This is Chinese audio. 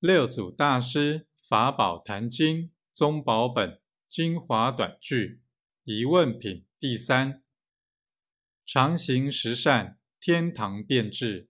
六祖大师法宝坛经宗宝本精华短句疑问品第三：常行十善，天堂变质；